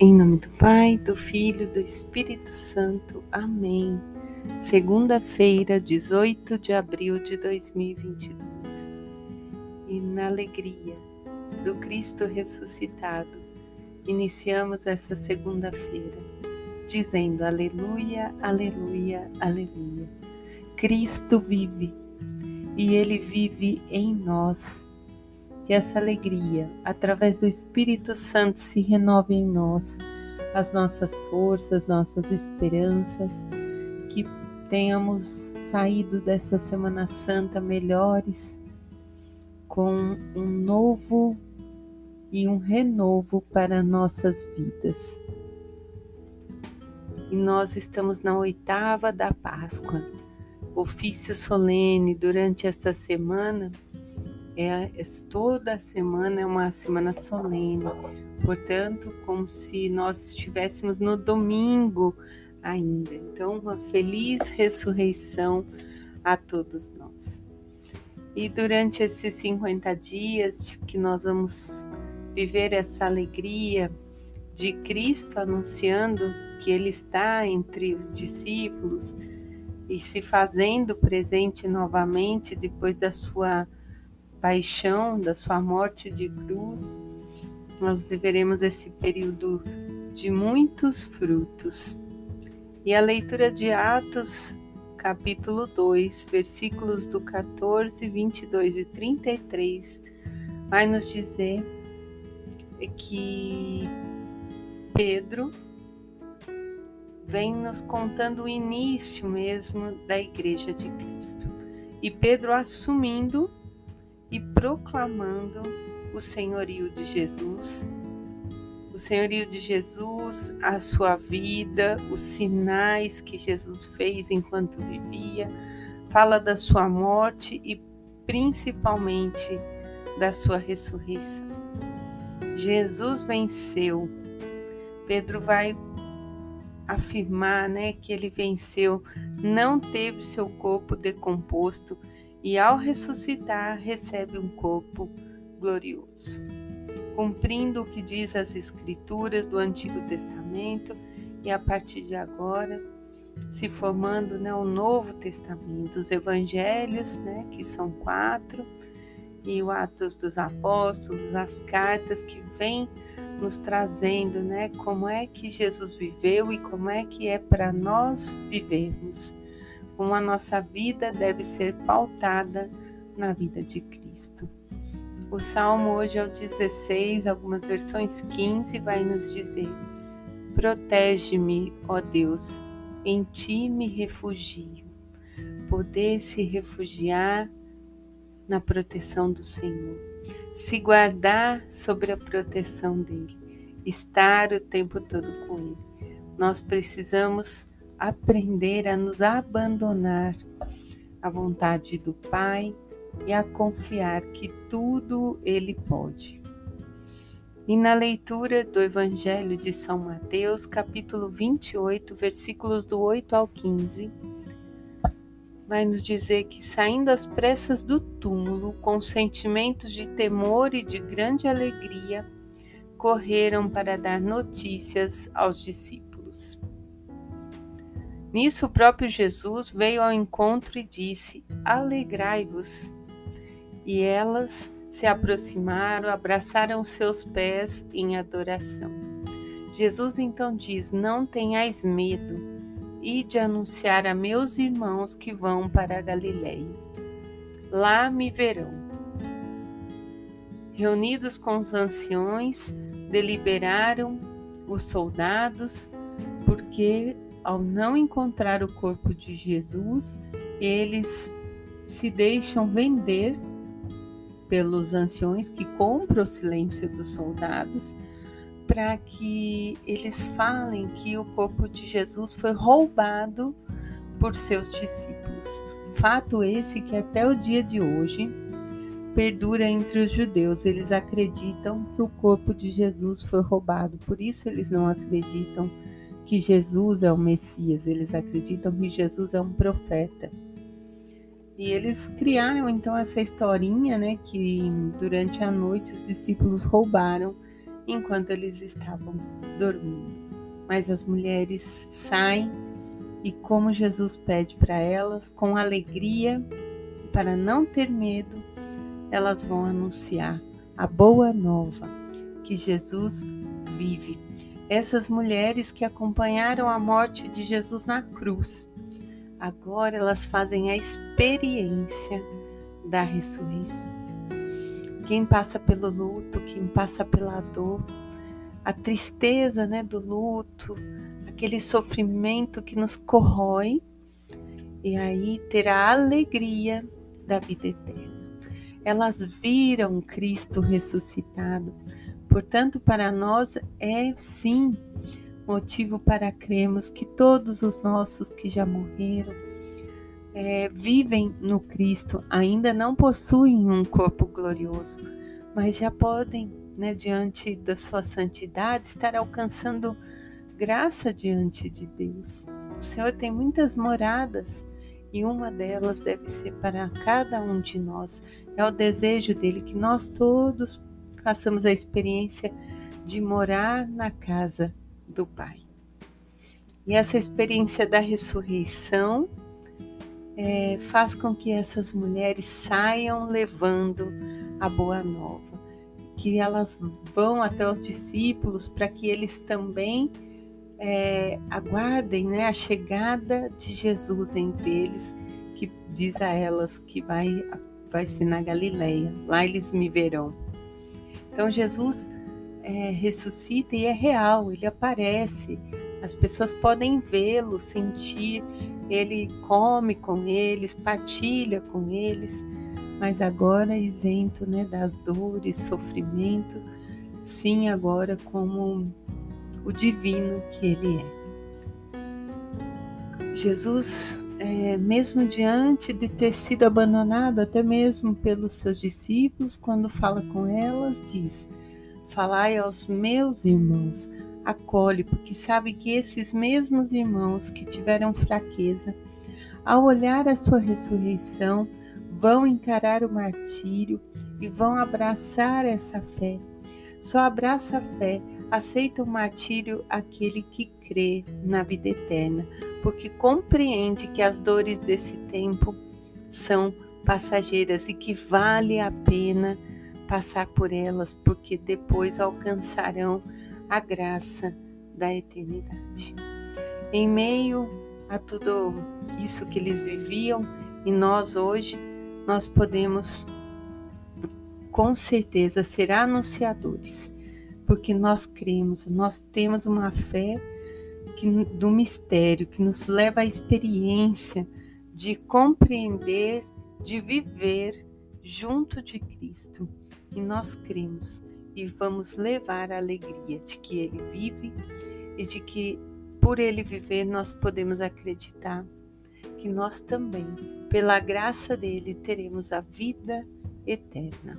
Em nome do Pai, do Filho do Espírito Santo. Amém. Segunda-feira, 18 de abril de 2022. E na alegria do Cristo ressuscitado, iniciamos essa segunda-feira dizendo aleluia, aleluia, aleluia. Cristo vive e ele vive em nós que essa alegria, através do Espírito Santo, se renove em nós, as nossas forças, nossas esperanças, que tenhamos saído dessa Semana Santa melhores, com um novo e um renovo para nossas vidas. E nós estamos na oitava da Páscoa, ofício solene durante essa semana é, é, toda semana é uma semana solene, portanto, como se nós estivéssemos no domingo ainda. Então, uma feliz ressurreição a todos nós. E durante esses 50 dias que nós vamos viver essa alegria de Cristo anunciando que Ele está entre os discípulos e se fazendo presente novamente depois da sua paixão, da sua morte de cruz, nós viveremos esse período de muitos frutos. E a leitura de Atos, capítulo 2, versículos do 14, 22 e 33, vai nos dizer que Pedro vem nos contando o início mesmo da Igreja de Cristo. E Pedro assumindo e proclamando o senhorio de Jesus, o senhorio de Jesus, a sua vida, os sinais que Jesus fez enquanto vivia, fala da sua morte e principalmente da sua ressurreição. Jesus venceu. Pedro vai afirmar, né, que ele venceu, não teve seu corpo decomposto e ao ressuscitar recebe um corpo glorioso. Cumprindo o que diz as Escrituras do Antigo Testamento e a partir de agora se formando né, o Novo Testamento, os Evangelhos, né, que são quatro, e o Atos dos Apóstolos, as cartas que vêm nos trazendo, né, como é que Jesus viveu e como é que é para nós vivermos como a nossa vida deve ser pautada na vida de Cristo. O salmo hoje é o 16, algumas versões 15, vai nos dizer: Protege-me, ó Deus, em ti me refugio. Poder se refugiar na proteção do Senhor, se guardar sobre a proteção dele, estar o tempo todo com ele. Nós precisamos aprender a nos abandonar à vontade do Pai e a confiar que tudo Ele pode. E na leitura do Evangelho de São Mateus, capítulo 28, versículos do 8 ao 15, vai nos dizer que saindo às pressas do túmulo, com sentimentos de temor e de grande alegria, correram para dar notícias aos discípulos. Nisso, o próprio Jesus veio ao encontro e disse: Alegrai-vos. E elas se aproximaram, abraçaram seus pés em adoração. Jesus então diz: Não tenhais medo, e de anunciar a meus irmãos que vão para a Galiléia. Lá me verão. Reunidos com os anciões, deliberaram os soldados, porque ao não encontrar o corpo de Jesus, eles se deixam vender pelos anciões que compram o silêncio dos soldados para que eles falem que o corpo de Jesus foi roubado por seus discípulos. Fato esse que até o dia de hoje perdura entre os judeus. Eles acreditam que o corpo de Jesus foi roubado, por isso eles não acreditam que Jesus é o Messias, eles acreditam que Jesus é um profeta. E eles criaram então essa historinha, né, que durante a noite os discípulos roubaram enquanto eles estavam dormindo. Mas as mulheres saem e, como Jesus pede para elas, com alegria, para não ter medo, elas vão anunciar a boa nova que Jesus vive. Essas mulheres que acompanharam a morte de Jesus na cruz, agora elas fazem a experiência da ressurreição. Quem passa pelo luto, quem passa pela dor, a tristeza né, do luto, aquele sofrimento que nos corrói, e aí terá a alegria da vida eterna. Elas viram Cristo ressuscitado, portanto, para nós é sim motivo para crermos que todos os nossos que já morreram é, vivem no Cristo, ainda não possuem um corpo glorioso, mas já podem, né, diante da sua santidade, estar alcançando graça diante de Deus. O Senhor tem muitas moradas e uma delas deve ser para cada um de nós. É o desejo dele que nós todos façamos a experiência de morar na casa do Pai. E essa experiência da ressurreição é, faz com que essas mulheres saiam levando a boa nova, que elas vão até os discípulos para que eles também é, aguardem né, a chegada de Jesus entre eles, que diz a elas que vai, vai ser na Galileia, lá eles me verão. Então Jesus é, ressuscita e é real, ele aparece, as pessoas podem vê-lo, sentir, ele come com eles, partilha com eles, mas agora isento né, das dores, sofrimento, sim, agora como o divino que ele é. Jesus, é, mesmo diante de ter sido abandonado, até mesmo pelos seus discípulos, quando fala com elas, diz: Falai aos meus irmãos, acolhe, porque sabe que esses mesmos irmãos que tiveram fraqueza, ao olhar a sua ressurreição, vão encarar o martírio e vão abraçar essa fé. Só abraça a fé aceita o martírio aquele que crê na vida eterna, porque compreende que as dores desse tempo são passageiras e que vale a pena passar por elas, porque depois alcançarão a graça da eternidade. Em meio a tudo isso que eles viviam, e nós hoje, nós podemos com certeza ser anunciadores porque nós cremos, nós temos uma fé que, do mistério que nos leva à experiência de compreender, de viver junto de Cristo. E nós cremos e vamos levar a alegria de que Ele vive e de que por Ele viver nós podemos acreditar que nós também, pela graça dele, teremos a vida eterna.